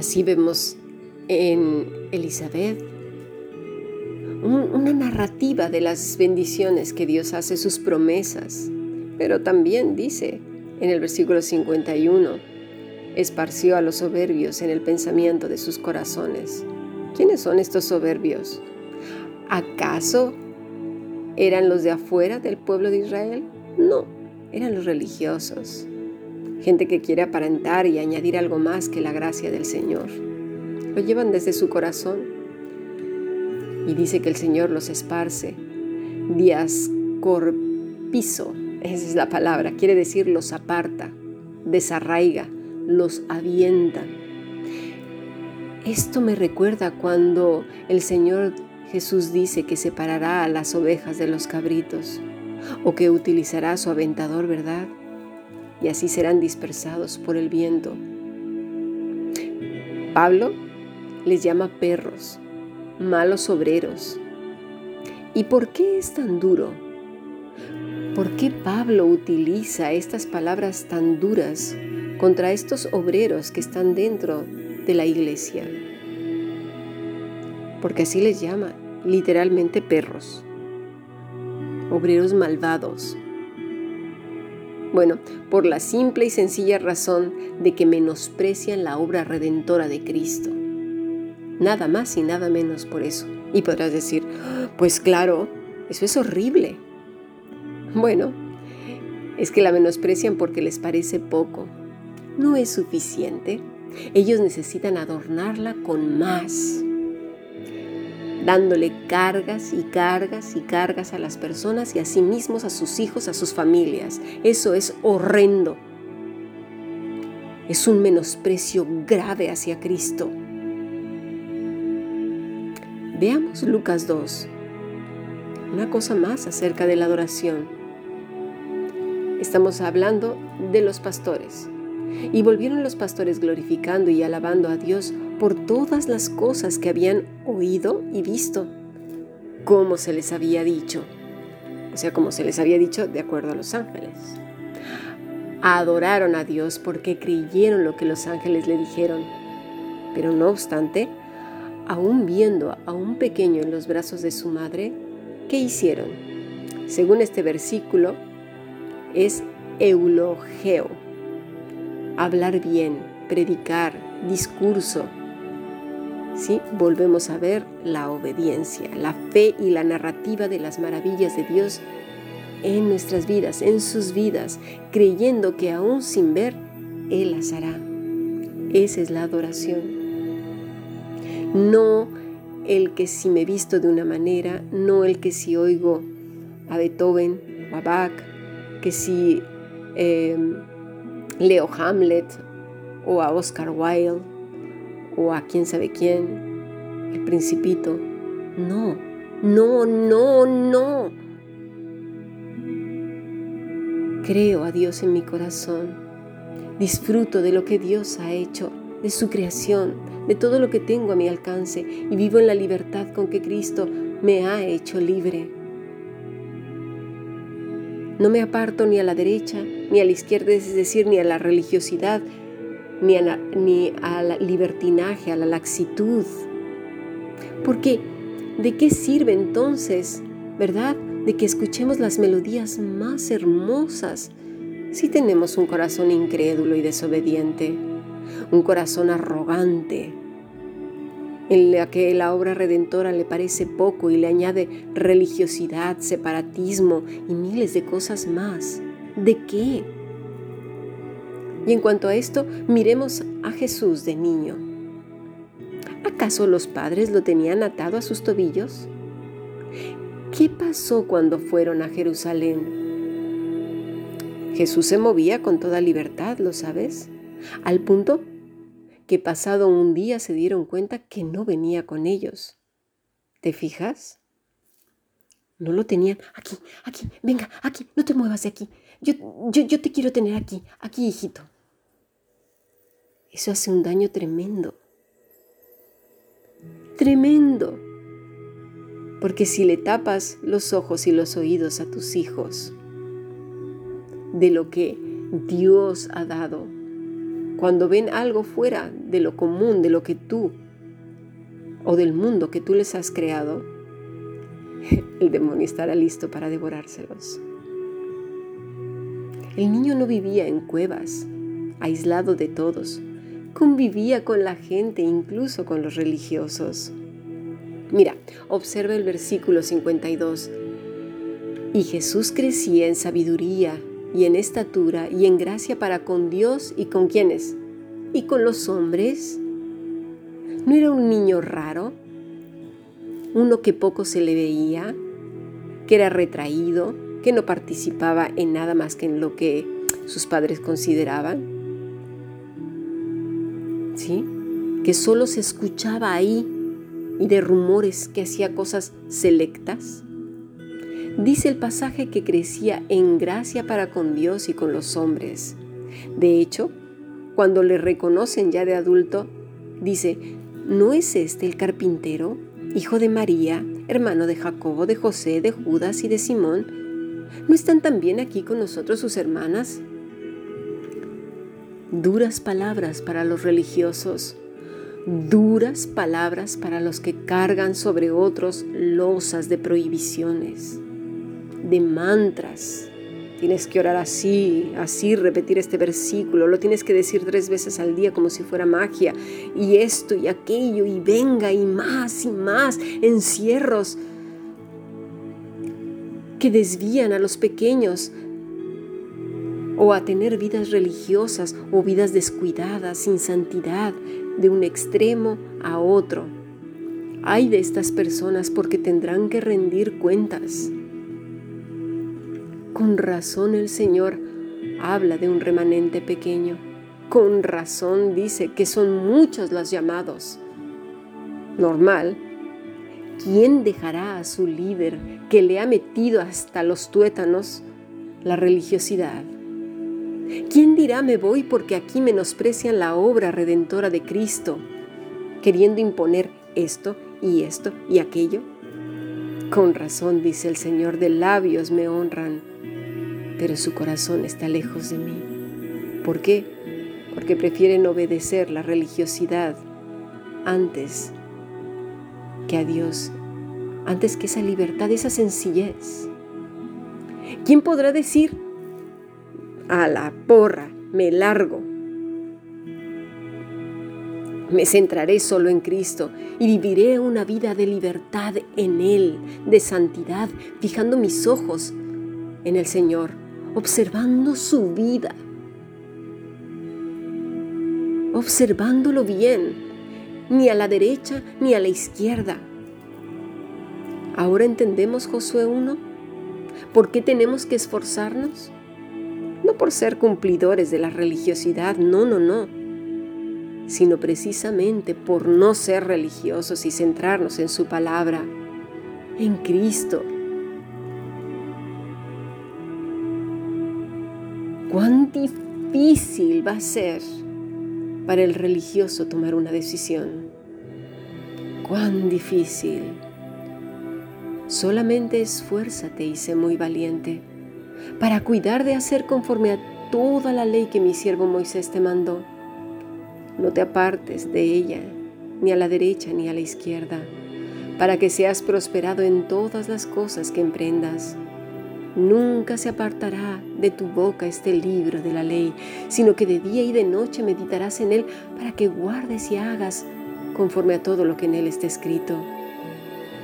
Así vemos en Elizabeth una narrativa de las bendiciones que Dios hace, sus promesas. Pero también dice en el versículo 51, esparció a los soberbios en el pensamiento de sus corazones. ¿Quiénes son estos soberbios? ¿Acaso eran los de afuera del pueblo de Israel? No, eran los religiosos. Gente que quiere aparentar y añadir algo más que la gracia del Señor. Lo llevan desde su corazón y dice que el Señor los esparce. Diascorpizo, esa es la palabra, quiere decir los aparta, desarraiga, los avienta. Esto me recuerda cuando el Señor Jesús dice que separará a las ovejas de los cabritos o que utilizará su aventador, ¿verdad? Y así serán dispersados por el viento. Pablo les llama perros malos obreros. ¿Y por qué es tan duro? ¿Por qué Pablo utiliza estas palabras tan duras contra estos obreros que están dentro de la iglesia? Porque así les llama, literalmente perros, obreros malvados. Bueno, por la simple y sencilla razón de que menosprecian la obra redentora de Cristo. Nada más y nada menos por eso. Y podrás decir, pues claro, eso es horrible. Bueno, es que la menosprecian porque les parece poco. No es suficiente. Ellos necesitan adornarla con más, dándole cargas y cargas y cargas a las personas y a sí mismos, a sus hijos, a sus familias. Eso es horrendo. Es un menosprecio grave hacia Cristo. Veamos Lucas 2. Una cosa más acerca de la adoración. Estamos hablando de los pastores. Y volvieron los pastores glorificando y alabando a Dios por todas las cosas que habían oído y visto, como se les había dicho. O sea, como se les había dicho de acuerdo a los ángeles. Adoraron a Dios porque creyeron lo que los ángeles le dijeron. Pero no obstante, aún viendo a un pequeño en los brazos de su madre, ¿qué hicieron? Según este versículo, es eulogeo, hablar bien, predicar, discurso. ¿Sí? Volvemos a ver la obediencia, la fe y la narrativa de las maravillas de Dios en nuestras vidas, en sus vidas, creyendo que aún sin ver, Él las hará. Esa es la adoración no el que si me visto de una manera, no el que si oigo a Beethoven o a Bach, que si em, leo Hamlet o a Oscar Wilde o a quién sabe quién, el principito. No, no, no, no. Creo a Dios en mi corazón. Disfruto de lo que Dios ha hecho, de su creación, de todo lo que tengo a mi alcance y vivo en la libertad con que Cristo me ha hecho libre. No me aparto ni a la derecha ni a la izquierda, es decir, ni a la religiosidad, ni a ni al libertinaje, a la laxitud. Porque, ¿de qué sirve entonces, verdad, de que escuchemos las melodías más hermosas si tenemos un corazón incrédulo y desobediente? un corazón arrogante, en la que la obra redentora le parece poco y le añade religiosidad, separatismo y miles de cosas más. ¿De qué? Y en cuanto a esto, miremos a Jesús de niño. ¿Acaso los padres lo tenían atado a sus tobillos? ¿Qué pasó cuando fueron a Jerusalén? Jesús se movía con toda libertad, ¿lo sabes? Al punto que pasado un día se dieron cuenta que no venía con ellos. ¿Te fijas? No lo tenían. Aquí, aquí, venga, aquí, no te muevas de aquí. Yo, yo, yo te quiero tener aquí, aquí, hijito. Eso hace un daño tremendo. Tremendo. Porque si le tapas los ojos y los oídos a tus hijos de lo que Dios ha dado cuando ven algo fuera de lo común, de lo que tú o del mundo que tú les has creado, el demonio estará listo para devorárselos. El niño no vivía en cuevas, aislado de todos, convivía con la gente, incluso con los religiosos. Mira, observa el versículo 52. Y Jesús crecía en sabiduría y en estatura y en gracia para con Dios y con quienes. Y con los hombres. ¿No era un niño raro? Uno que poco se le veía, que era retraído, que no participaba en nada más que en lo que sus padres consideraban. ¿Sí? Que solo se escuchaba ahí y de rumores que hacía cosas selectas. Dice el pasaje que crecía en gracia para con Dios y con los hombres. De hecho, cuando le reconocen ya de adulto, dice, ¿no es este el carpintero, hijo de María, hermano de Jacobo, de José, de Judas y de Simón? ¿No están también aquí con nosotros sus hermanas? Duras palabras para los religiosos, duras palabras para los que cargan sobre otros losas de prohibiciones de mantras. Tienes que orar así, así, repetir este versículo. Lo tienes que decir tres veces al día como si fuera magia. Y esto y aquello y venga y más y más. Encierros que desvían a los pequeños o a tener vidas religiosas o vidas descuidadas, sin santidad, de un extremo a otro. Hay de estas personas porque tendrán que rendir cuentas. Con razón el Señor habla de un remanente pequeño. Con razón dice que son muchos los llamados. Normal. ¿Quién dejará a su líder que le ha metido hasta los tuétanos la religiosidad? ¿Quién dirá me voy porque aquí menosprecian la obra redentora de Cristo, queriendo imponer esto y esto y aquello? Con razón dice el Señor, de labios me honran, pero su corazón está lejos de mí. ¿Por qué? Porque prefieren obedecer la religiosidad antes que a Dios, antes que esa libertad, esa sencillez. ¿Quién podrá decir, a la porra, me largo? Me centraré solo en Cristo y viviré una vida de libertad en Él, de santidad, fijando mis ojos en el Señor observando su vida, observándolo bien, ni a la derecha ni a la izquierda. Ahora entendemos Josué 1, ¿por qué tenemos que esforzarnos? No por ser cumplidores de la religiosidad, no, no, no, sino precisamente por no ser religiosos y centrarnos en su palabra, en Cristo, cuán difícil va a ser para el religioso tomar una decisión. Cuán difícil. Solamente esfuérzate y sé muy valiente para cuidar de hacer conforme a toda la ley que mi siervo Moisés te mandó. No te apartes de ella, ni a la derecha ni a la izquierda, para que seas prosperado en todas las cosas que emprendas. Nunca se apartará de tu boca este libro de la ley, sino que de día y de noche meditarás en él para que guardes y hagas conforme a todo lo que en él está escrito.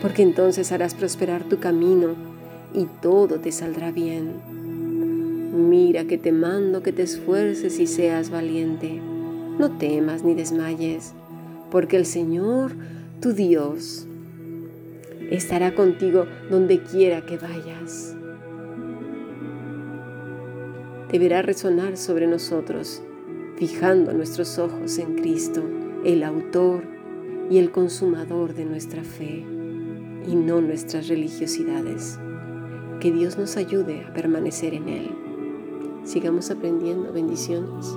Porque entonces harás prosperar tu camino y todo te saldrá bien. Mira que te mando que te esfuerces y seas valiente. No temas ni desmayes, porque el Señor, tu Dios, estará contigo donde quiera que vayas deberá resonar sobre nosotros, fijando nuestros ojos en Cristo, el autor y el consumador de nuestra fe, y no nuestras religiosidades. Que Dios nos ayude a permanecer en Él. Sigamos aprendiendo bendiciones.